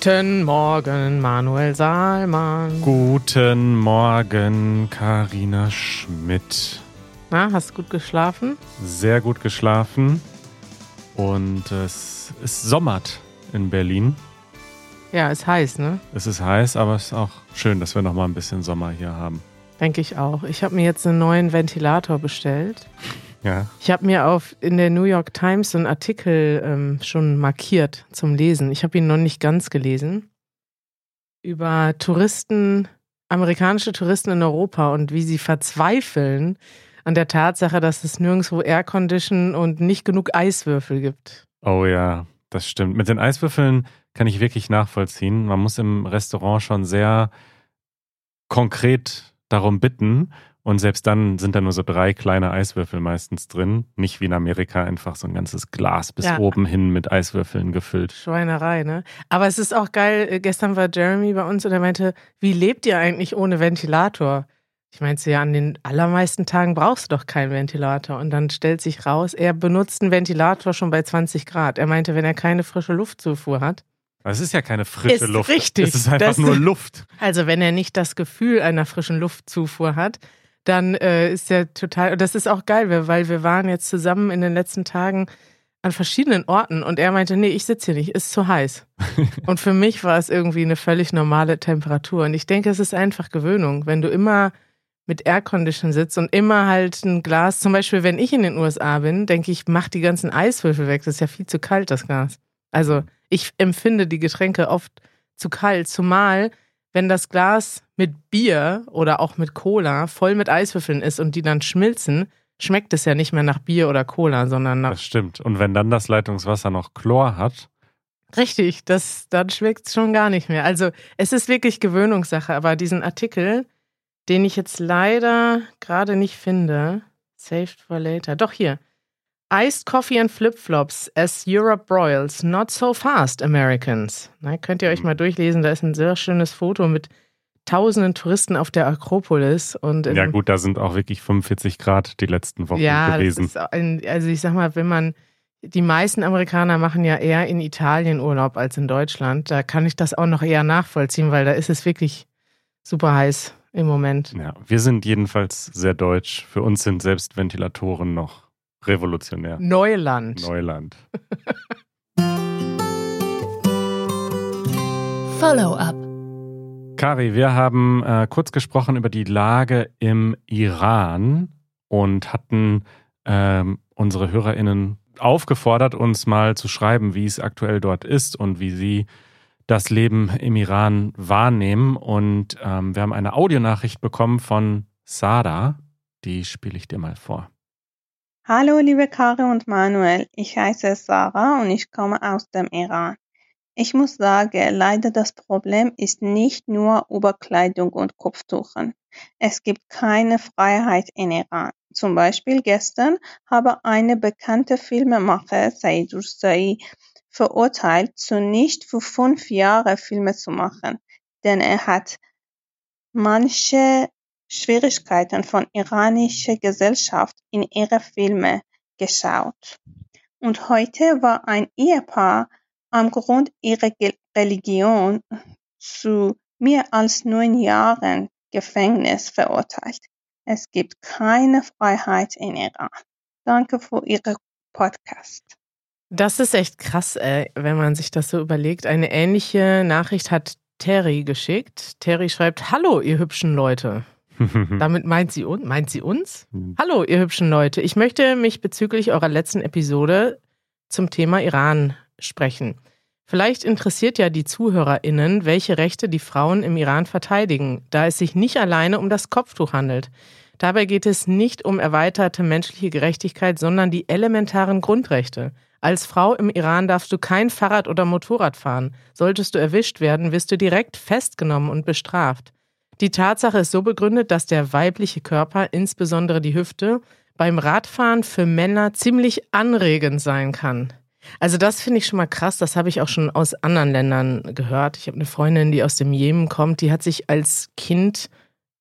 Guten Morgen, Manuel Salman. Guten Morgen, Karina Schmidt. Na, hast du gut geschlafen? Sehr gut geschlafen. Und es ist sommert in Berlin. Ja, ist heiß, ne? Es ist heiß, aber es ist auch schön, dass wir noch mal ein bisschen Sommer hier haben. Denke ich auch. Ich habe mir jetzt einen neuen Ventilator bestellt. Ja. Ich habe mir auf in der New York Times so einen Artikel ähm, schon markiert zum Lesen. Ich habe ihn noch nicht ganz gelesen. Über Touristen, amerikanische Touristen in Europa und wie sie verzweifeln an der Tatsache, dass es nirgendwo Aircondition und nicht genug Eiswürfel gibt. Oh ja, das stimmt. Mit den Eiswürfeln kann ich wirklich nachvollziehen. Man muss im Restaurant schon sehr konkret darum bitten. Und selbst dann sind da nur so drei kleine Eiswürfel meistens drin. Nicht wie in Amerika einfach so ein ganzes Glas bis Ja. oben hin mit Eiswürfeln gefüllt. Schweinerei, ne? Aber es ist auch geil. äh, Gestern war Jeremy bei uns und er meinte, wie lebt ihr eigentlich ohne Ventilator? Ich meinte, ja, an den allermeisten Tagen brauchst du doch keinen Ventilator. Und dann stellt sich raus, er benutzt einen Ventilator schon bei 20 Grad. Er meinte, wenn er keine frische Luftzufuhr hat, es ist ja keine frische Ist Luft. richtig. Es ist einfach Das- nur Luft. also wenn er nicht das Gefühl einer frischen Luftzufuhr hat, dann äh, ist er total, und das ist auch geil, weil- wir waren jetzt zusammen in den letzten Tagen an verschiedenen Orten und er meinte, nee, ich sitze hier nicht, ist zu heiß. und für mich war es irgendwie eine völlig normale Temperatur. Und ich denke, es ist einfach Gewöhnung. Wenn du immer mit Aircondition sitzt und immer halt ein Glas, zum Beispiel, wenn ich in den USA bin, denke ich, mach die ganzen Eiswürfel weg. Das ist ja viel zu kalt, das Gas. Also ich empfinde die Getränke oft zu kalt, zumal wenn das Glas mit Bier oder auch mit Cola voll mit Eiswürfeln ist und die dann schmilzen, schmeckt es ja nicht mehr nach Bier oder Cola, sondern nach Das stimmt. Und wenn dann das Leitungswasser noch Chlor hat, Richtig, das, dann schmeckt es schon gar nicht mehr. Also es ist wirklich Gewöhnungssache, aber diesen Artikel, den ich jetzt leider gerade nicht finde, saved for later. Doch hier. Iced Coffee and Flip-Flops as Europe broils, not so fast, Americans. Na, könnt ihr euch mal durchlesen, da ist ein sehr schönes Foto mit tausenden Touristen auf der Akropolis. Und ja gut, da sind auch wirklich 45 Grad die letzten Wochen ja, gewesen. Ein, also ich sag mal, wenn man, die meisten Amerikaner machen ja eher in Italien Urlaub als in Deutschland. Da kann ich das auch noch eher nachvollziehen, weil da ist es wirklich super heiß im Moment. Ja, wir sind jedenfalls sehr deutsch. Für uns sind selbst Ventilatoren noch revolutionär. Neuland. Neuland. Follow-up. Kari, wir haben äh, kurz gesprochen über die Lage im Iran und hatten ähm, unsere HörerInnen aufgefordert, uns mal zu schreiben, wie es aktuell dort ist und wie sie das Leben im Iran wahrnehmen. Und ähm, wir haben eine Audionachricht bekommen von Sada. Die spiele ich dir mal vor. Hallo, liebe Kari und Manuel. Ich heiße Sarah und ich komme aus dem Iran. Ich muss sagen, leider das Problem ist nicht nur Oberkleidung und Kopftuchen. Es gibt keine Freiheit in Iran. Zum Beispiel gestern habe eine bekannte Filmemacher, Said Rusai, verurteilt, zu nicht für fünf Jahre Filme zu machen, denn er hat manche Schwierigkeiten von iranischer Gesellschaft in ihre Filme geschaut. Und heute war ein Ehepaar am Grund ihrer Religion zu mehr als neun Jahren Gefängnis verurteilt. Es gibt keine Freiheit in Iran. Danke für Ihren Podcast. Das ist echt krass, ey, wenn man sich das so überlegt. Eine ähnliche Nachricht hat Terry geschickt. Terry schreibt: Hallo, ihr hübschen Leute. Damit meint sie, un meint sie uns? Hallo, ihr hübschen Leute. Ich möchte mich bezüglich eurer letzten Episode zum Thema Iran sprechen. Vielleicht interessiert ja die ZuhörerInnen, welche Rechte die Frauen im Iran verteidigen, da es sich nicht alleine um das Kopftuch handelt. Dabei geht es nicht um erweiterte menschliche Gerechtigkeit, sondern die elementaren Grundrechte. Als Frau im Iran darfst du kein Fahrrad oder Motorrad fahren. Solltest du erwischt werden, wirst du direkt festgenommen und bestraft. Die Tatsache ist so begründet, dass der weibliche Körper, insbesondere die Hüfte, beim Radfahren für Männer ziemlich anregend sein kann. Also das finde ich schon mal krass, das habe ich auch schon aus anderen Ländern gehört. Ich habe eine Freundin, die aus dem Jemen kommt, die hat sich als Kind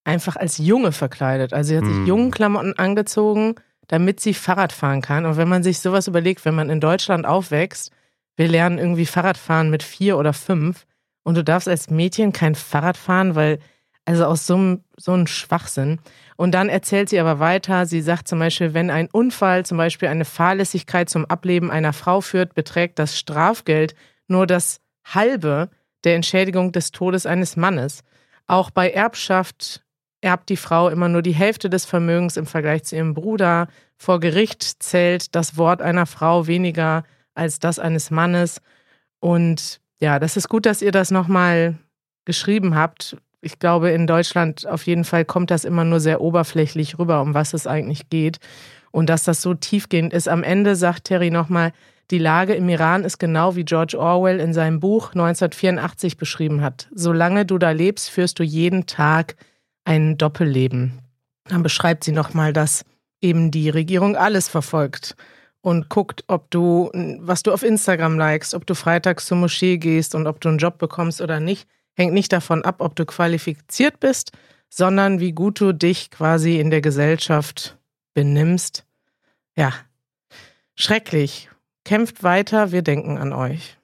einfach als Junge verkleidet. Also sie hat sich Hm. Jungenklamotten angezogen, damit sie Fahrrad fahren kann. Und wenn man sich sowas überlegt, wenn man in Deutschland aufwächst, wir lernen irgendwie Fahrradfahren mit vier oder fünf und du darfst als Mädchen kein Fahrrad fahren, weil, also aus so einem, so einem Schwachsinn. Und dann erzählt sie aber weiter, sie sagt zum Beispiel, wenn ein Unfall zum Beispiel eine Fahrlässigkeit zum Ableben einer Frau führt, beträgt das Strafgeld nur das halbe der Entschädigung des Todes eines Mannes. Auch bei Erbschaft erbt die Frau immer nur die Hälfte des Vermögens im Vergleich zu ihrem Bruder. Vor Gericht zählt das Wort einer Frau weniger als das eines Mannes. Und ja, das ist gut, dass ihr das nochmal geschrieben habt. Ich glaube, in Deutschland auf jeden Fall kommt das immer nur sehr oberflächlich rüber, um was es eigentlich geht. Und dass das so tiefgehend ist. Am Ende sagt Terry nochmal, die Lage im Iran ist genau wie George Orwell in seinem Buch 1984 beschrieben hat. Solange du da lebst, führst du jeden Tag ein Doppelleben. Dann beschreibt sie nochmal, dass eben die Regierung alles verfolgt und guckt, ob du, was du auf Instagram likest, ob du freitags zur Moschee gehst und ob du einen Job bekommst oder nicht, hängt nicht davon ab, ob du qualifiziert bist, sondern wie gut du dich quasi in der Gesellschaft benimmst. Ja, schrecklich. Kämpft weiter, wir denken an euch.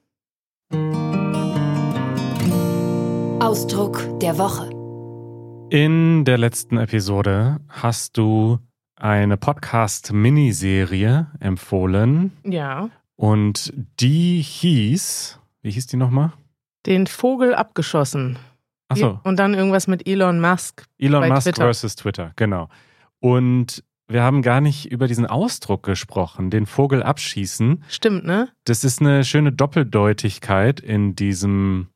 Ausdruck der Woche. In der letzten Episode hast du eine Podcast-Miniserie empfohlen. Ja. Und die hieß, wie hieß die nochmal? Den Vogel abgeschossen. Achso. Und dann irgendwas mit Elon Musk. Elon Musk Twitter. versus Twitter, genau. Und wir haben gar nicht über diesen Ausdruck gesprochen, den Vogel abschießen. Stimmt, ne? Das ist eine schöne Doppeldeutigkeit in diesem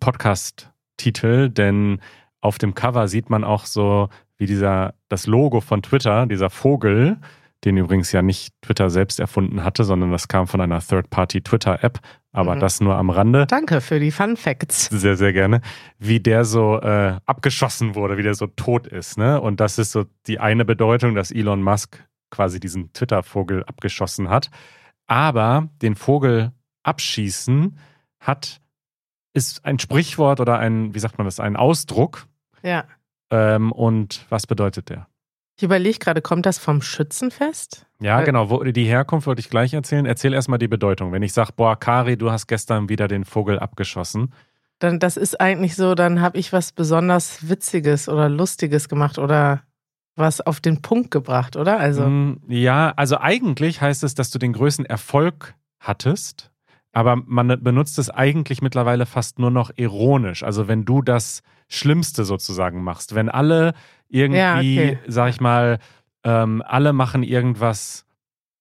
Podcast-Titel, denn auf dem Cover sieht man auch so, wie dieser, das Logo von Twitter, dieser Vogel, den übrigens ja nicht Twitter selbst erfunden hatte, sondern das kam von einer Third-Party-Twitter-App, aber Mhm. das nur am Rande. Danke für die Fun Facts. Sehr, sehr gerne, wie der so äh, abgeschossen wurde, wie der so tot ist. Ne? Und das ist so die eine Bedeutung, dass Elon Musk quasi diesen Twitter-Vogel abgeschossen hat. Aber den Vogel abschießen hat, ist ein Sprichwort oder ein, wie sagt man das, ein Ausdruck. Ja. Ähm, und was bedeutet der? Ich überlege gerade, kommt das vom Schützenfest? Ja, genau. Wo, die Herkunft wollte ich gleich erzählen. Erzähl erstmal die Bedeutung. Wenn ich sage, boah, Kari, du hast gestern wieder den Vogel abgeschossen. Dann, das ist eigentlich so, dann habe ich was besonders Witziges oder Lustiges gemacht oder was auf den Punkt gebracht, oder? Also, Mm, Ja, also eigentlich heißt es, dass du den größten Erfolg hattest, aber man benutzt es eigentlich mittlerweile fast nur noch ironisch. Also wenn du das Schlimmste sozusagen machst, wenn alle irgendwie, Ja, okay. sag ich mal, ähm, alle machen irgendwas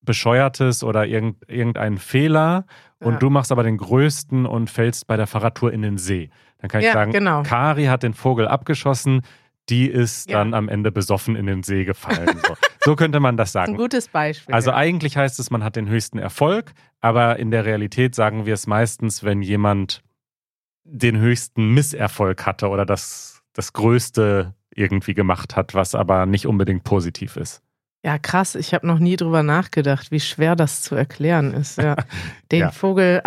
Bescheuertes oder irgend, irgendeinen Fehler und Ja. du machst aber den größten und fällst bei der Fahrradtour in den See. Dann kann ich Ja, sagen, genau. Kari hat den Vogel abgeschossen, die ist Ja. dann am Ende besoffen in den See gefallen. So, so könnte man das ein sagen. gutes Beispiel. Also eigentlich heißt es, man hat den höchsten Erfolg, aber in der Realität sagen wir es meistens, wenn jemand den höchsten Misserfolg hatte oder das, das Größte irgendwie gemacht hat, was aber nicht unbedingt positiv ist. ja, krass. Ich habe noch nie drüber nachgedacht, wie schwer das zu erklären ist. Ja. Den Ja. Vogel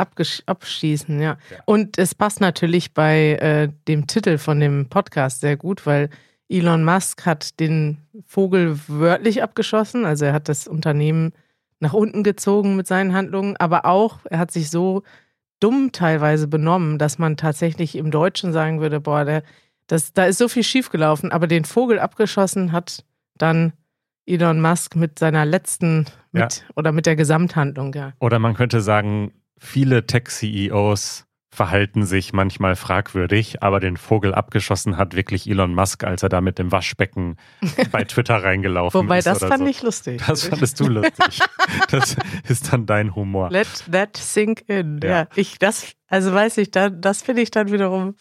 abschießen, ja. Ja. Und es passt natürlich bei äh, dem Titel von dem Podcast sehr gut, weil Elon Musk hat den Vogel wörtlich abgeschossen. Also er hat das Unternehmen nach unten gezogen mit seinen Handlungen, aber auch, er hat sich so dumm teilweise benommen, dass man tatsächlich im Deutschen sagen würde, boah, der, das, da ist so viel schiefgelaufen, aber den Vogel abgeschossen hat dann Elon Musk mit seiner letzten, mit, oder mit der Gesamthandlung, ja. Oder man könnte sagen, viele Tech-CEOs verhalten sich manchmal fragwürdig, aber den Vogel abgeschossen hat wirklich Elon Musk, als er da mit dem Waschbecken bei Twitter reingelaufen Wobei, ist. das oder fand so. ich lustig. Das fandest du lustig. Das ist dann dein Humor. Let that sink in. Ja. Ja, ich, das, also weiß ich, da, das finde ich dann wiederum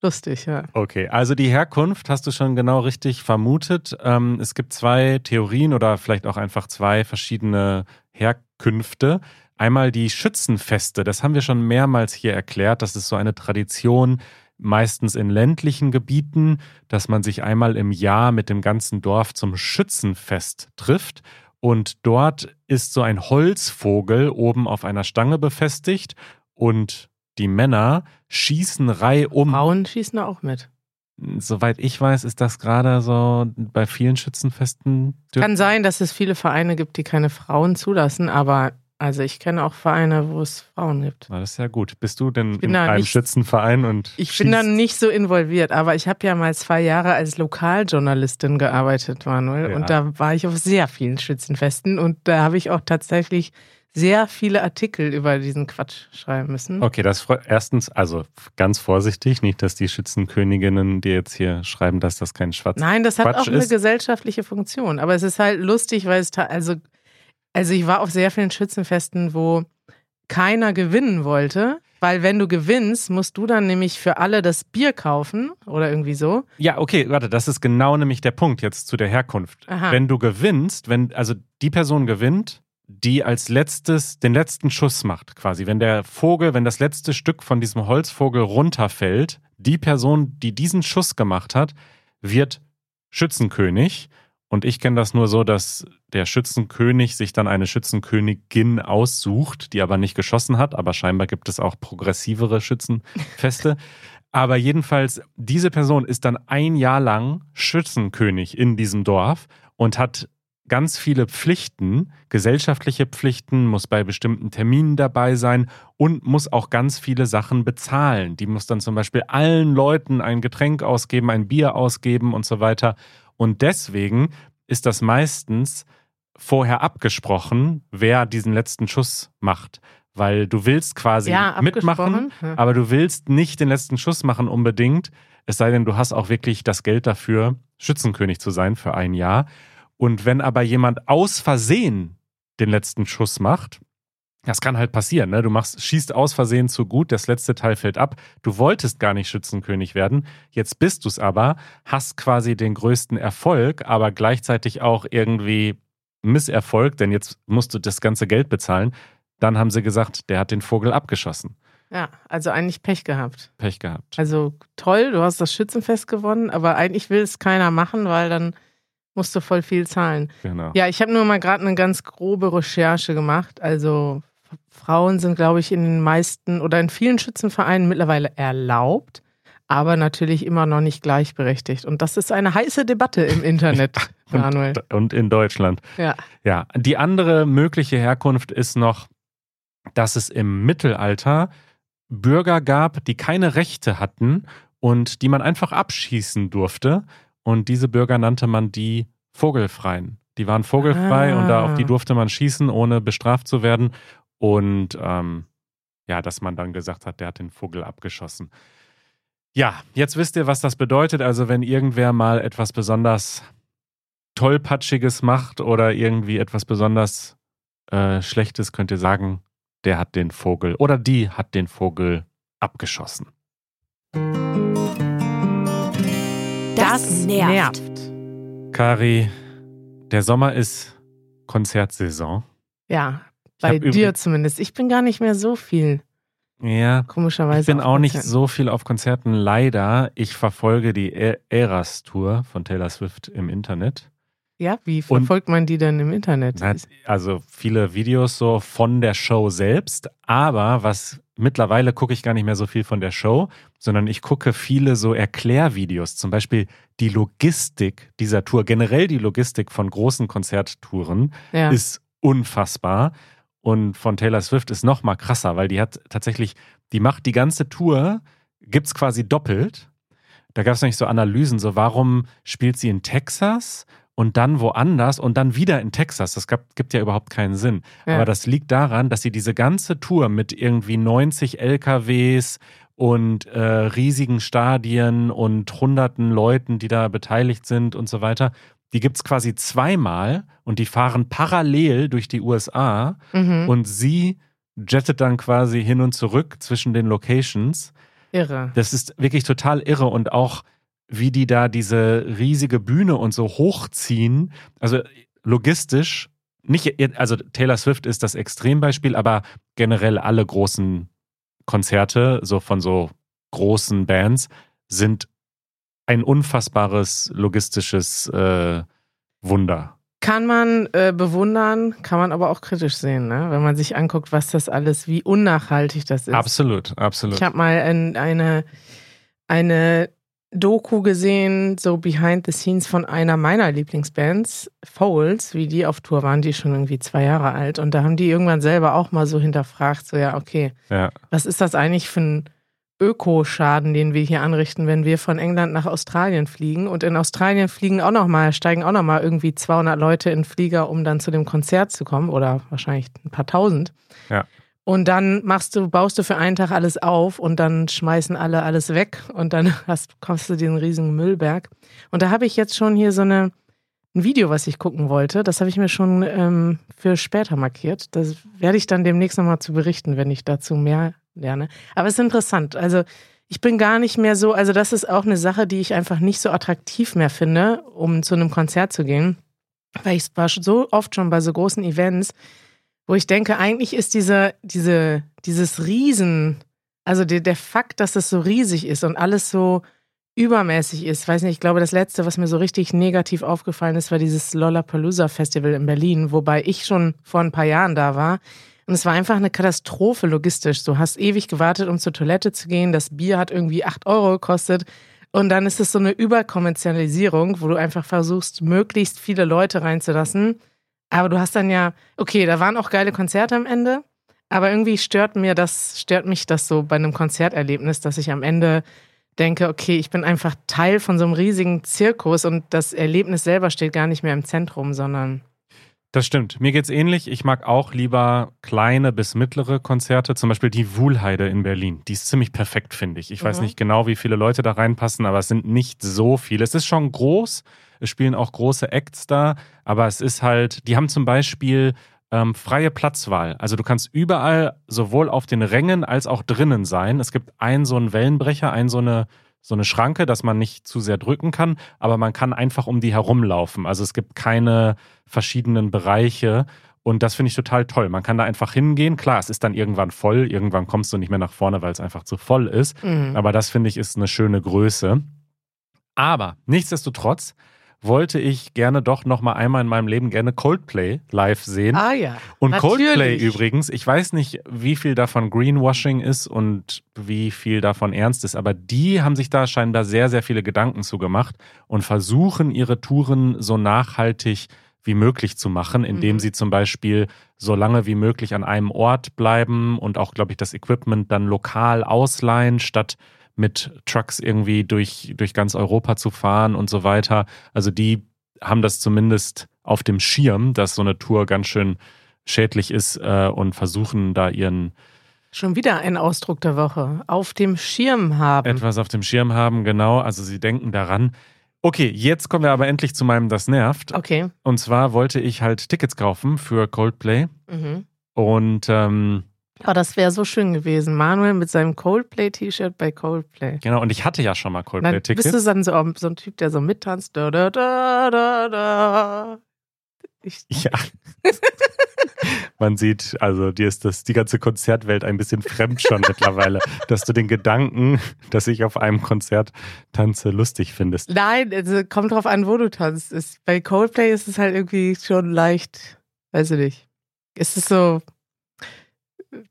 lustig, ja. Okay, also die Herkunft hast du schon genau richtig vermutet. Ähm, es gibt zwei Theorien oder vielleicht auch einfach zwei verschiedene Herkünfte. Einmal die Schützenfeste, das haben wir schon mehrmals hier erklärt. Das ist so eine Tradition, meistens in ländlichen Gebieten, dass man sich einmal im Jahr mit dem ganzen Dorf zum Schützenfest trifft. Und dort ist so ein Holzvogel oben auf einer Stange befestigt und die Männer schießen reihum Frauen schießen da auch mit. Soweit ich weiß, ist das gerade so bei vielen Schützenfesten. Kann sein, dass es viele Vereine gibt, die keine Frauen zulassen, aber Also ich kenne auch Vereine, wo es Frauen gibt. Na, das ist ja gut. Bist du denn in einem nicht- Schützenverein und Ich bin da schießt? nicht so involviert, aber ich habe ja mal zwei Jahre als Lokaljournalistin gearbeitet, Manuel. Ja. Und da war ich auf sehr vielen Schützenfesten und da habe ich auch tatsächlich sehr viele Artikel über diesen Quatsch schreiben müssen. Okay, das erstens, also ganz vorsichtig, nicht, dass die Schützenköniginnen dir jetzt hier schreiben, dass das kein Schwarz Nein, das hat Quatsch auch eine ist. gesellschaftliche Funktion. Aber es ist halt lustig, weil es, also, also ich war auf sehr vielen Schützenfesten, wo keiner gewinnen wollte, weil wenn du gewinnst, musst du dann nämlich für alle das Bier kaufen oder irgendwie so. Ja, okay, warte, das ist genau nämlich der Punkt jetzt zu der Herkunft. Aha. Wenn du gewinnst, wenn, also die Person gewinnt, die als letztes den letzten Schuss macht, quasi. Wenn der Vogel, wenn das letzte Stück von diesem Holzvogel runterfällt, die Person, die diesen Schuss gemacht hat, wird Schützenkönig. Und ich kenne das nur so, dass der Schützenkönig sich dann eine Schützenkönigin aussucht, die aber nicht geschossen hat. Aber scheinbar gibt es auch progressivere Schützenfeste. Aber jedenfalls, diese Person ist dann ein Jahr lang Schützenkönig in diesem Dorf und hat ganz viele Pflichten, gesellschaftliche Pflichten, muss bei bestimmten Terminen dabei sein und muss auch ganz viele Sachen bezahlen. Die muss dann zum Beispiel allen Leuten ein Getränk ausgeben, ein Bier ausgeben und so weiter. Und deswegen ist das meistens vorher abgesprochen, wer diesen letzten Schuss macht. Weil du willst quasi ja, mitmachen, aber du willst nicht den letzten Schuss machen unbedingt, es sei denn, du hast auch wirklich das Geld dafür, Schützenkönig zu sein für ein Jahr. Und wenn aber jemand aus Versehen den letzten Schuss macht, das kann halt passieren, ne? Du machst, schießt aus Versehen zu gut, das letzte Teil fällt ab. Du wolltest gar nicht Schützenkönig werden, jetzt bist du es aber, hast quasi den größten Erfolg, aber gleichzeitig auch irgendwie Misserfolg, denn jetzt musst du das ganze Geld bezahlen. Dann haben sie gesagt, der hat den Vogel abgeschossen. ja, also eigentlich Pech gehabt. Pech gehabt. Also toll, du hast das Schützenfest gewonnen, aber eigentlich will es keiner machen, weil dann musst du voll viel zahlen. Genau. Ja, ich habe nur mal gerade eine ganz grobe Recherche gemacht. Also Frauen sind, glaube ich, in den meisten oder in vielen Schützenvereinen mittlerweile erlaubt, aber natürlich immer noch nicht gleichberechtigt. Und das ist eine heiße Debatte im Internet, Manuel. Und, und in Deutschland. Ja. Ja, die andere mögliche Herkunft ist noch, dass es im Mittelalter Bürger gab, die keine Rechte hatten und die man einfach abschießen durfte. Und diese Bürger nannte man die Vogelfreien. Die waren vogelfrei Ah. und da auf die durfte man schießen, ohne bestraft zu werden. Und ähm, ja, dass man dann gesagt hat, der hat den Vogel abgeschossen. Ja, jetzt wisst ihr, was das bedeutet. Also wenn irgendwer mal etwas besonders tollpatschiges macht oder irgendwie etwas besonders äh, Schlechtes, könnt ihr sagen, der hat den Vogel oder die hat den Vogel abgeschossen. Das nervt. Kari, der Sommer ist Konzertsaison. Ja, bei dir zumindest. Ich bin gar nicht mehr so viel, Ja, komischerweise. ich bin auch nicht so viel auf Konzerten, leider. Ich verfolge die E- Eras Tour von Taylor Swift im Internet. Ja, wie verfolgt man die denn im Internet? Na, Also viele Videos so von der Show selbst, aber was mittlerweile gucke ich gar nicht mehr so viel von der Show, sondern ich gucke viele so Erklärvideos, zum Beispiel die Logistik dieser Tour, generell die Logistik von großen Konzerttouren ja. ist unfassbar und von Taylor Swift ist noch mal krasser, weil die hat tatsächlich, die macht die ganze Tour, gibt's quasi doppelt. Da gab es nämlich so Analysen, so warum spielt sie in Texas und dann woanders und dann wieder in Texas. Das gab, gibt ja überhaupt keinen Sinn. Ja. Aber das liegt daran, dass sie diese ganze Tour mit irgendwie 90 LKWs und äh, riesigen Stadien und hunderten Leuten, die da beteiligt sind und so weiter, die gibt's quasi zweimal und die fahren parallel durch die USA mhm. und sie jettet dann quasi hin und zurück zwischen den Locations. Irre. Das ist wirklich total irre und auch wie die da diese riesige Bühne und so hochziehen. Also logistisch, nicht, also Taylor Swift ist das Extrembeispiel, aber generell alle großen Konzerte, so von so großen Bands, sind ein unfassbares logistisches äh, Wunder. Kann man äh, bewundern, kann man aber auch kritisch sehen, ne? wenn man sich anguckt, was das alles, wie unnachhaltig das ist. Absolut, absolut. Ich habe mal ein, eine, eine Doku gesehen, so behind the scenes von einer meiner Lieblingsbands, Foles, wie die auf Tour waren, die schon irgendwie zwei Jahre alt. Und da haben die irgendwann selber auch mal so hinterfragt, so ja, okay, Ja. was ist das eigentlich für ein Ökoschaden, den wir hier anrichten, wenn wir von England nach Australien fliegen? Und in Australien fliegen auch noch mal, steigen auch noch mal irgendwie 200 Leute in Flieger, um dann zu dem Konzert zu kommen oder wahrscheinlich ein paar tausend. Ja. Und dann machst du, baust du für einen Tag alles auf und dann schmeißen alle alles weg und dann hast, kommst du den riesigen Müllberg. Und da habe ich jetzt schon hier so eine, ein Video, was ich gucken wollte. Das habe ich mir schon ähm, für später markiert. Das werde ich dann demnächst nochmal zu berichten, wenn ich dazu mehr lerne. Aber es ist interessant. Also ich bin gar nicht mehr so, also das ist auch eine Sache, die ich einfach nicht so attraktiv mehr finde, um zu einem Konzert zu gehen. Weil ich war so oft schon bei so großen Events, wo ich denke, eigentlich ist diese, diese, dieses Riesen, also der, der Fakt, dass es so riesig ist und alles so übermäßig ist. Weiß nicht, ich glaube, das letzte, was mir so richtig negativ aufgefallen ist, war dieses Lollapalooza Festival in Berlin, wobei ich schon vor ein paar Jahren da war. Und es war einfach eine Katastrophe logistisch. Du hast ewig gewartet, um zur Toilette zu gehen. Das Bier hat irgendwie acht Euro gekostet. Und dann ist es so eine Überkommerzialisierung, wo du einfach versuchst, möglichst viele Leute reinzulassen. Aber du hast dann ja, okay, da waren auch geile Konzerte am Ende. Aber irgendwie stört mir das, stört mich das so bei einem Konzerterlebnis, dass ich am Ende denke, okay, ich bin einfach Teil von so einem riesigen Zirkus und das Erlebnis selber steht gar nicht mehr im Zentrum, sondern Das stimmt. Mir geht's ähnlich. Ich mag auch lieber kleine bis mittlere Konzerte. Zum Beispiel die Wuhlheide in Berlin. Die ist ziemlich perfekt, finde ich. Ich weiß Mhm. nicht genau, wie viele Leute da reinpassen, aber es sind nicht so viele. Es ist schon groß. Es spielen auch große Acts da, aber es ist halt, die haben zum Beispiel ähm, freie Platzwahl. Also du kannst überall sowohl auf den Rängen als auch drinnen sein. Es gibt einen so einen Wellenbrecher, einen so eine so eine Schranke, dass man nicht zu sehr drücken kann, aber man kann einfach um die herumlaufen. Also es gibt keine verschiedenen Bereiche und das finde ich total toll. Man kann da einfach hingehen. Klar, es ist dann irgendwann voll, irgendwann kommst du nicht mehr nach vorne, weil es einfach zu voll ist. mhm. Aber das finde ich ist eine schöne Größe. Aber nichtsdestotrotz wollte ich gerne doch noch mal einmal in meinem Leben gerne Coldplay live sehen. Ah ja. Und natürlich. Coldplay übrigens, ich weiß nicht, wie viel davon Greenwashing ist und wie viel davon ernst ist, aber die haben sich da scheinbar sehr, sehr viele Gedanken zu gemacht und versuchen ihre Touren so nachhaltig wie möglich zu machen, indem Mhm. sie zum Beispiel so lange wie möglich an einem Ort bleiben und auch, glaube ich, das Equipment dann lokal ausleihen, statt mit Trucks irgendwie durch, durch ganz Europa zu fahren und so weiter. Also die haben das zumindest auf dem Schirm, dass so eine Tour ganz schön schädlich ist äh, und versuchen da ihren Schon wieder ein Ausdruck der Woche. Auf dem Schirm haben. etwas auf dem Schirm haben, genau. Also sie denken daran. Okay, jetzt kommen wir aber endlich zu meinem Das nervt. Okay. Und zwar wollte ich halt Tickets kaufen für Coldplay Mhm. und ähm, Oh, das wäre so schön gewesen. Manuel mit seinem Coldplay-T-Shirt bei Coldplay. genau, und ich hatte ja schon mal Dann bist du Coldplay-Tickets. dann so, so ein Typ, der so mittanzt. Da, da, da, da, da. Ich, Ja. Man sieht, also dir ist das die ganze Konzertwelt ein bisschen fremd schon mittlerweile, dass du den Gedanken, dass ich auf einem Konzert tanze, lustig findest. Nein, also kommt drauf an, wo du tanzt. Ist, bei Coldplay ist es halt irgendwie schon leicht, weiß ich nicht. Es ist so.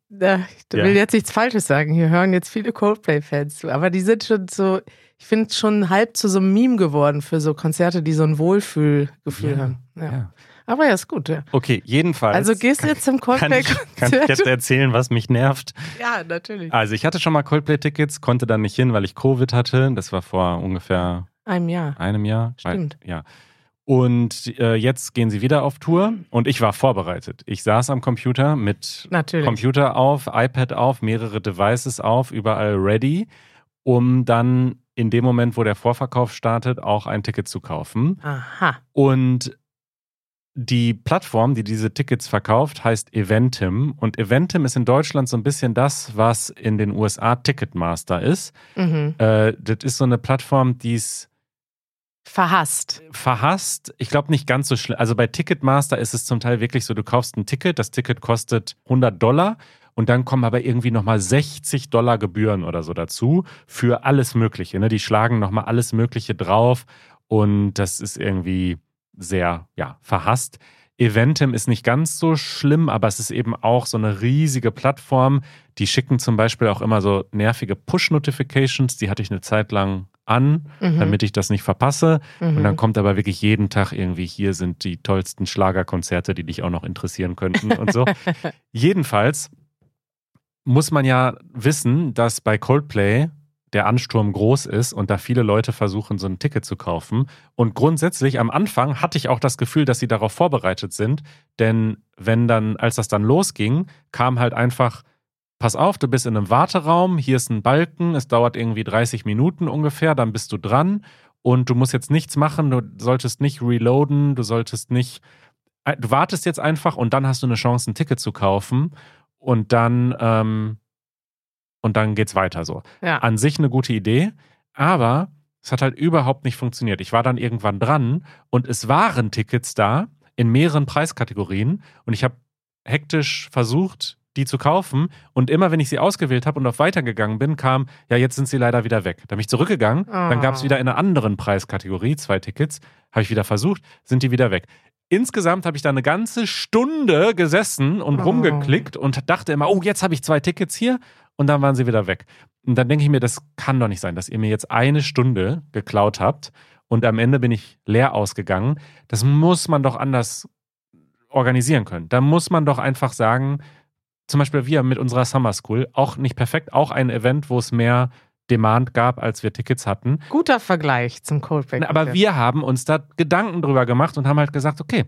Ja, ich Ja. will jetzt nichts Falsches sagen. Hier hören jetzt viele Coldplay-Fans zu. Aber die sind schon so, ich finde schon halb zu so einem Meme geworden für so Konzerte, die so ein Wohlfühlgefühl Ja, haben. Ja. Ja. Aber ja, ist gut. Ja. Okay, jedenfalls. Also gehst du jetzt zum kann ich, kann ich Coldplay-Konzert? jetzt erzählen, was mich nervt. Ja, natürlich. Also ich hatte schon mal Coldplay-Tickets, konnte dann nicht hin, weil ich Covid hatte. Das war vor ungefähr Einem Jahr. einem Jahr. Stimmt. Ja. Und äh, jetzt gehen sie wieder auf Tour und ich war vorbereitet. Ich saß am Computer mit Natürlich. Computer auf, iPad auf, mehrere Devices auf, überall ready, um dann in dem Moment, wo der Vorverkauf startet, auch ein Ticket zu kaufen. Aha. Und die Plattform, die diese Tickets verkauft, heißt Eventim. Und Eventim ist in Deutschland so ein bisschen das, was in den USA Ticketmaster ist. Mhm. Äh, das ist so eine Plattform, die ist Verhasst. verhasst. Ich glaube nicht ganz so schlimm. Also bei Ticketmaster ist es zum Teil wirklich so, du kaufst ein Ticket, das Ticket kostet 100 Dollar und dann kommen aber irgendwie nochmal 60 Dollar Gebühren oder so dazu für alles Mögliche. Ne? Die schlagen nochmal alles Mögliche drauf und das ist irgendwie sehr, ja, verhasst. Eventim ist nicht ganz so schlimm, aber es ist eben auch so eine riesige Plattform. Die schicken zum Beispiel auch immer so nervige Push-Notifications. Die hatte ich eine Zeit lang an, Mhm. damit ich das nicht verpasse. Mhm. Und dann kommt aber wirklich jeden Tag irgendwie, hier sind die tollsten Schlagerkonzerte, die dich auch noch interessieren könnten und so. Jedenfalls muss man ja wissen, dass bei Coldplay der Ansturm groß ist und da viele Leute versuchen, so ein Ticket zu kaufen. Und grundsätzlich am Anfang hatte ich auch das Gefühl, dass sie darauf vorbereitet sind. Denn wenn dann, als das dann losging, kam halt einfach, pass auf, du bist in einem Warteraum, hier ist ein Balken, es dauert irgendwie 30 Minuten ungefähr, dann bist du dran und du musst jetzt nichts machen, du solltest nicht reloaden, du solltest nicht, äh, du wartest jetzt einfach und dann hast du eine Chance, ein Ticket zu kaufen und dann, ähm, und dann geht's weiter so. ja. An sich eine gute Idee, aber es hat halt überhaupt nicht funktioniert. Ich war dann irgendwann dran und es waren Tickets da in mehreren Preiskategorien und ich habe hektisch versucht, die zu kaufen und immer wenn ich sie ausgewählt habe und auf weitergegangen bin, kam, ja, jetzt sind sie leider wieder weg. Da bin ich zurückgegangen, dann gab es Oh. wieder in einer anderen Preiskategorie zwei Tickets, habe ich wieder versucht, sind die wieder weg. Insgesamt habe ich da eine ganze Stunde gesessen und Oh. rumgeklickt und dachte immer, oh, jetzt habe ich zwei Tickets hier und dann waren sie wieder weg. Und dann denke ich mir, das kann doch nicht sein, dass ihr mir jetzt eine Stunde geklaut habt und am Ende bin ich leer ausgegangen. Das muss man doch anders organisieren können. Da muss man doch einfach sagen, zum Beispiel wir mit unserer Summer School, auch nicht perfekt, auch ein Event, wo es mehr Demand gab, als wir Tickets hatten. Guter Vergleich zum Coldplay. Aber wir haben uns da Gedanken drüber gemacht und haben halt gesagt, okay,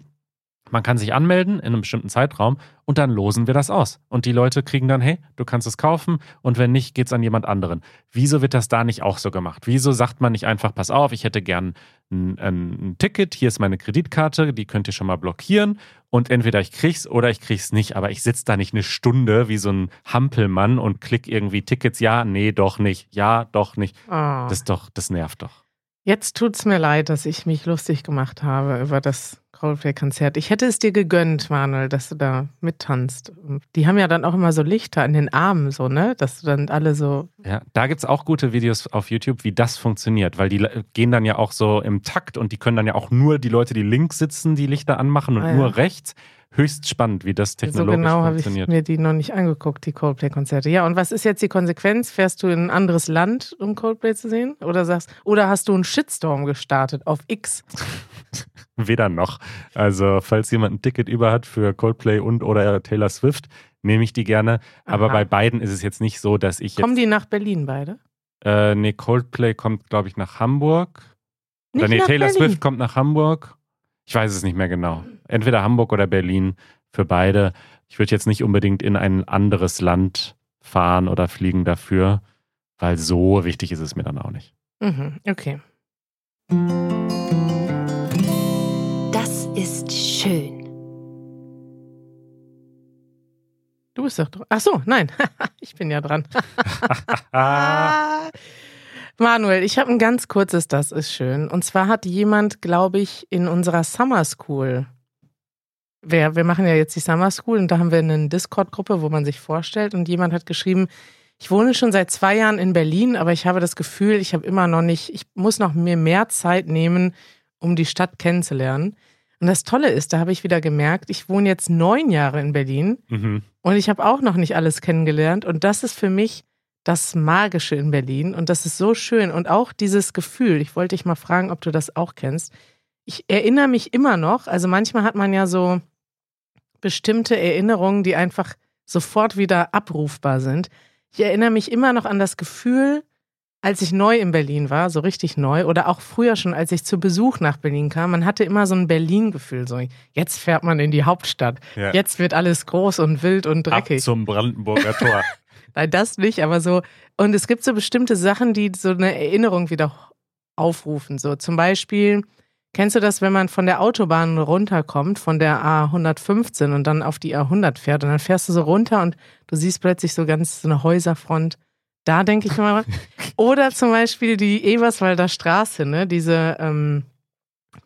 man kann sich anmelden in einem bestimmten Zeitraum und dann losen wir das aus. Und die Leute kriegen dann, hey, du kannst es kaufen und wenn nicht, geht's an jemand anderen. Wieso wird das da nicht auch so gemacht? Wieso sagt man nicht einfach, pass auf, ich hätte gern ein, ein, ein Ticket, hier ist meine Kreditkarte, die könnt ihr schon mal blockieren und entweder ich krieg's oder ich krieg's nicht, aber ich sitze da nicht eine Stunde wie so ein Hampelmann und klick irgendwie Tickets, ja, nee, doch nicht, ja, doch nicht. Oh. Das doch, das nervt doch. Jetzt tut's mir leid, dass ich mich lustig gemacht habe über das Coldplay-Konzert. Ich hätte es dir gegönnt, Manuel, dass du da mittanzt. Die haben ja dann auch immer so Lichter in den Armen, so, ne? Dass du dann alle so. Ja, da gibt es auch gute Videos auf YouTube, wie das funktioniert, weil die gehen dann ja auch so im Takt und die können dann ja auch nur die Leute, die links sitzen, die Lichter anmachen und Ah, ja. nur rechts. Höchst spannend, wie das So technologisch genau habe ich funktioniert. mir die noch nicht angeguckt, die Coldplay-Konzerte. Ja, und was ist jetzt die Konsequenz? Fährst du in ein anderes Land, um Coldplay zu sehen? Oder sagst, oder hast du einen Shitstorm gestartet auf X? Weder noch. Also, falls jemand ein Ticket über hat für Coldplay und oder Taylor Swift, nehme ich die gerne. Aber Aha. bei beiden ist es jetzt nicht so, dass ich Kommen die nach Berlin beide? Äh, nee, Coldplay kommt, glaube ich, nach Hamburg. Oder Nicht nee, nach Taylor Berlin. Swift kommt nach Hamburg. Ich weiß es nicht mehr genau. Entweder Hamburg oder Berlin für beide. Ich würde jetzt nicht unbedingt in ein anderes Land fahren oder fliegen dafür, weil so wichtig ist es mir dann auch nicht. Mhm, okay. Das ist schön. Du bist doch dran. Ach so, nein. ich bin ja dran. Manuel, ich habe ein ganz kurzes Das ist schön. Und zwar hat jemand, glaube ich, in unserer Summer School, wir, wir machen ja jetzt die Summer School und da haben wir eine Discord-Gruppe, wo man sich vorstellt und jemand hat geschrieben, ich wohne schon seit zwei Jahren in Berlin, aber ich habe das Gefühl, ich habe immer noch nicht, ich muss noch mir mehr Zeit nehmen, um die Stadt kennenzulernen. Und das Tolle ist, da habe ich wieder gemerkt, ich wohne jetzt neun Jahre in Berlin mhm. und ich habe auch noch nicht alles kennengelernt. Und das ist für mich das Magische in Berlin. Und das ist so schön. Und auch dieses Gefühl, ich wollte dich mal fragen, ob du das auch kennst. Ich erinnere mich immer noch, also manchmal hat man ja so bestimmte Erinnerungen, die einfach sofort wieder abrufbar sind. Ich erinnere mich immer noch an das Gefühl, als ich neu in Berlin war, so richtig neu, oder auch früher schon, als ich zu Besuch nach Berlin kam, man hatte immer so ein Berlin-Gefühl. So, jetzt fährt man in die Hauptstadt. Ja. Jetzt wird alles groß und wild und Ab dreckig. zum Brandenburger Tor. Nein, das nicht, aber so. Und es gibt so bestimmte Sachen, die so eine Erinnerung wieder aufrufen. So zum Beispiel, kennst du das, wenn man von der Autobahn runterkommt, von der A115 und dann auf die A100 fährt und dann fährst du so runter und du siehst plötzlich so ganz so eine Häuserfront. Da denke ich mal. Oder zum Beispiel die Eberswalder Straße, ne? Diese, ähm,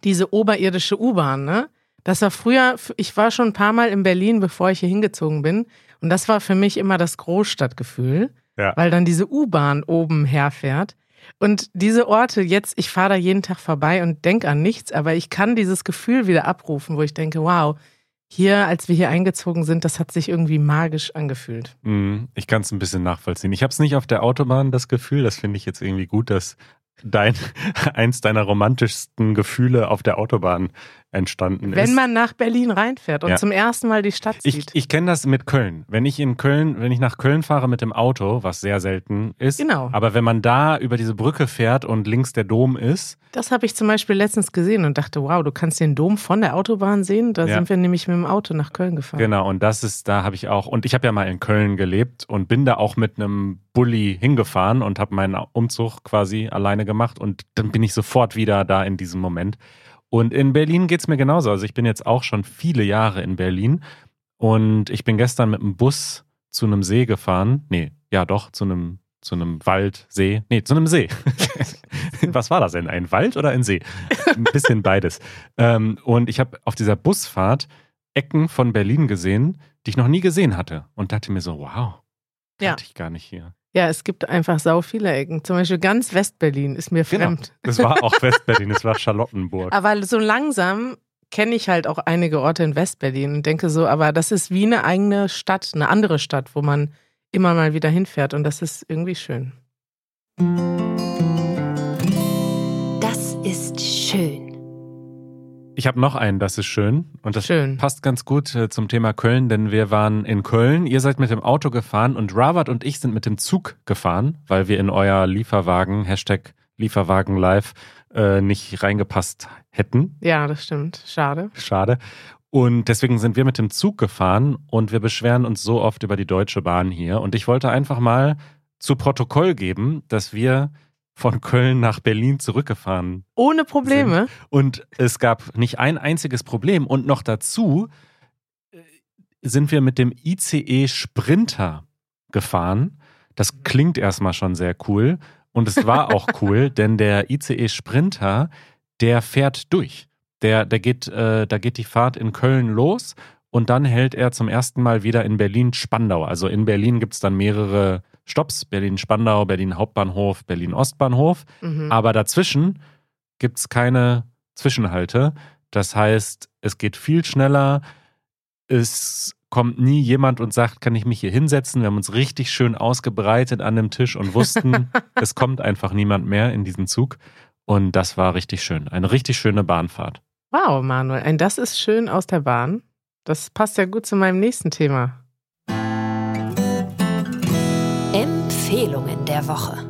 diese oberirdische U-Bahn, ne? Das war früher, ich war schon ein paar Mal in Berlin, bevor ich hier hingezogen bin. Und das war für mich immer das Großstadtgefühl, Ja. weil dann diese U-Bahn oben herfährt. Und diese Orte, jetzt, ich fahre da jeden Tag vorbei und denke an nichts, aber ich kann dieses Gefühl wieder abrufen, wo ich denke, wow, hier, als wir hier eingezogen sind, das hat sich irgendwie magisch angefühlt. Mhm. Ich kann es ein bisschen nachvollziehen. Ich habe es nicht auf der Autobahn, das Gefühl. Das finde ich jetzt irgendwie gut, dass dein, eins deiner romantischsten Gefühle auf der Autobahn entstanden Wenn ist. man nach Berlin reinfährt und Ja. zum ersten Mal die Stadt Ich, sieht. ich kenne das mit Köln. Wenn ich in Köln, wenn ich nach Köln fahre mit dem Auto, was sehr selten ist, Genau. aber wenn man da über diese Brücke fährt und links der Dom ist, Das habe ich zum Beispiel letztens gesehen und dachte, wow, du kannst den Dom von der Autobahn sehen. Da Ja. sind wir nämlich mit dem Auto nach Köln gefahren. genau, und das ist, da habe ich auch, und ich habe ja mal in Köln gelebt und bin da auch mit einem Bulli hingefahren und habe meinen Umzug quasi alleine gemacht und dann bin ich sofort wieder da in diesem Moment. Und in Berlin geht es mir genauso. Also ich bin jetzt auch schon viele Jahre in Berlin und ich bin gestern mit dem Bus zu einem See gefahren. Nee, ja doch, zu einem, zu einem Wald, See. Nee, zu einem See. Was war das denn? Ein Wald oder ein See? Ein bisschen beides. Ähm, und ich habe auf dieser Busfahrt Ecken von Berlin gesehen, die ich noch nie gesehen hatte. Und dachte mir so, wow, Ja. ich gar nicht hier. Ja, es gibt einfach sau viele Ecken. Zum Beispiel ganz Westberlin ist mir Genau. fremd. Das war auch Westberlin, das war Charlottenburg. Aber so langsam kenne ich halt auch einige Orte in Westberlin und denke so, aber das ist wie eine eigene Stadt, eine andere Stadt, wo man immer mal wieder hinfährt und das ist irgendwie schön. Das ist schön. Ich habe noch einen, das ist schön. Und das Schön. passt ganz gut äh, zum Thema Köln, denn wir waren in Köln. Ihr seid mit dem Auto gefahren und Robert und ich sind mit dem Zug gefahren, weil wir in euer Lieferwagen, Hashtag Lieferwagen live, äh, nicht reingepasst hätten. Ja, das stimmt. Schade. Schade. Und deswegen sind wir mit dem Zug gefahren und wir beschweren uns so oft über die Deutsche Bahn hier. Und ich wollte einfach mal zu Protokoll geben, dass wir von Köln nach Berlin zurückgefahren Ohne Probleme. und es gab nicht ein einziges Problem. Und noch dazu äh, sind wir mit dem ICE Sprinter gefahren. Das klingt erstmal schon sehr cool. Und es war auch cool, denn der ICE Sprinter, der fährt durch. Der, der geht, äh, da geht die Fahrt in Köln los und dann hält er zum ersten Mal wieder in Berlin-Spandau. Also in Berlin gibt es dann mehrere Stops: Berlin-Spandau, Berlin Hauptbahnhof, Berlin Ostbahnhof. Mhm. Aber dazwischen gibt es keine Zwischenhalte. Das heißt, es geht viel schneller. Es kommt nie jemand und sagt, kann ich mich hier hinsetzen? Wir haben uns richtig schön ausgebreitet an dem Tisch und wussten, es kommt einfach niemand mehr in diesen Zug. Und das war richtig schön. Eine richtig schöne Bahnfahrt. Wow, Manuel, ein Das ist schön aus der Bahn. Das passt ja gut zu meinem nächsten Thema. Empfehlungen der Woche.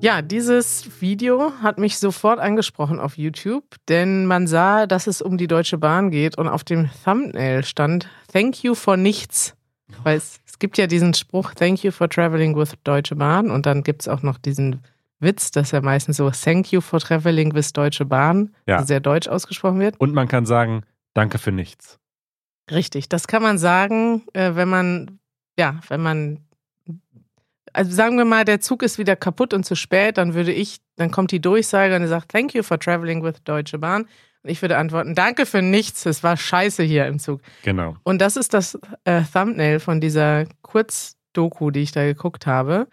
Ja, dieses Video hat mich sofort angesprochen auf YouTube, denn man sah, dass es um die Deutsche Bahn geht und auf dem Thumbnail stand Thank you for nichts. Weil es, es gibt ja diesen Spruch Thank you for traveling with Deutsche Bahn und dann gibt es auch noch diesen Witz, dass er meistens so Thank you for traveling with Deutsche Bahn Ja. also sehr deutsch ausgesprochen wird. Und man kann sagen, danke für nichts. Richtig, das kann man sagen, äh, wenn man, ja, wenn man, also sagen wir mal, der Zug ist wieder kaputt und zu spät, dann würde ich, dann kommt die Durchsage und sagt, thank you for traveling with Deutsche Bahn. Und ich würde antworten, danke für nichts, es war scheiße hier im Zug. Genau. Und das ist das äh, Thumbnail von dieser Kurzdoku, die ich da geguckt habe.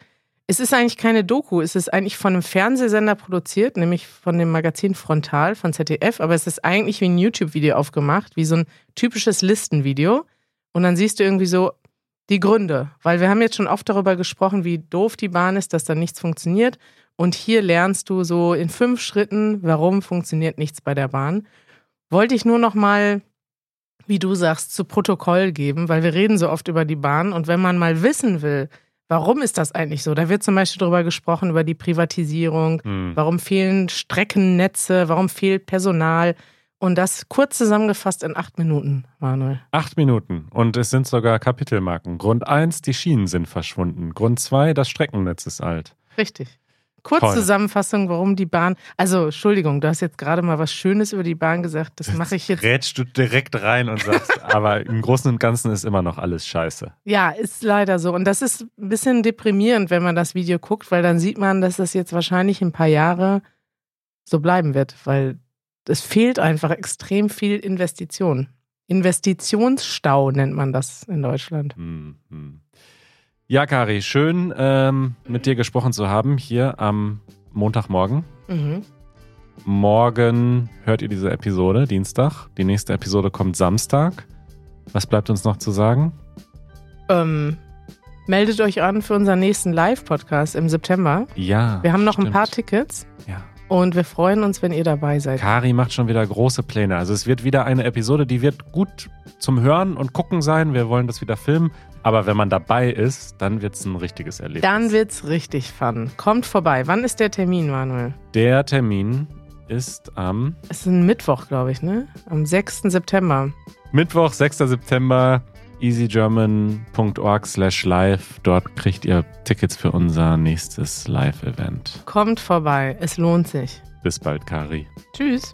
Es ist eigentlich keine Doku, es ist eigentlich von einem Fernsehsender produziert, nämlich von dem Magazin Frontal von ZDF, aber es ist eigentlich wie ein YouTube-Video aufgemacht, wie so ein typisches Listenvideo. Und dann siehst du irgendwie so die Gründe, weil wir haben jetzt schon oft darüber gesprochen, wie doof die Bahn ist, dass da nichts funktioniert. Und hier lernst du so in fünf Schritten, warum funktioniert nichts bei der Bahn. Wollte ich nur noch mal wie du sagst, zu Protokoll geben, weil wir reden so oft über die Bahn und wenn man mal wissen will, warum ist das eigentlich so, da wird zum Beispiel darüber gesprochen, über die Privatisierung, Hm. warum fehlen Streckennetze, warum fehlt Personal und das kurz zusammengefasst in acht Minuten, Manuel. Acht Minuten und es sind sogar Kapitelmarken. Grund eins: die Schienen sind verschwunden. Grund zwei: das Streckennetz ist alt. Richtig. Kurzzusammenfassung, warum die Bahn. Also, Entschuldigung, du hast jetzt gerade mal was Schönes über die Bahn gesagt. Das mache ich jetzt. Rätst du direkt rein und sagst, aber im Großen und Ganzen ist immer noch alles scheiße. Ja, ist leider so. Und das ist ein bisschen deprimierend, wenn man das Video guckt, weil dann sieht man, dass das jetzt wahrscheinlich ein paar Jahre so bleiben wird, weil es fehlt einfach extrem viel Investition. Investitionsstau nennt man das in Deutschland. Hm, hm. Ja, Kari, schön ähm, mit dir gesprochen zu haben hier am Montagmorgen. Mhm. Morgen hört ihr diese Episode, Dienstag. Die nächste Episode kommt Samstag. Was bleibt uns noch zu sagen? Ähm, Meldet euch an für unseren nächsten Live-Podcast im September. Ja. Wir haben noch ein stimmt. paar Tickets Ja. Und wir freuen uns, wenn ihr dabei seid. Kari macht schon wieder große Pläne. Also es wird wieder eine Episode, die wird gut zum Hören und Gucken sein. Wir wollen das wieder filmen. Aber wenn man dabei ist, dann wird es ein richtiges Erlebnis. Dann wird's richtig fun. Kommt vorbei. Wann ist der Termin, Manuel? Der Termin ist am Es ist ein Mittwoch, glaube ich, ne? Am 6. September. Mittwoch, 6. September, easygerman.org slash live. Dort kriegt ihr Tickets für unser nächstes Live-Event. Kommt vorbei. Es lohnt sich. Bis bald, Kari. Tschüss.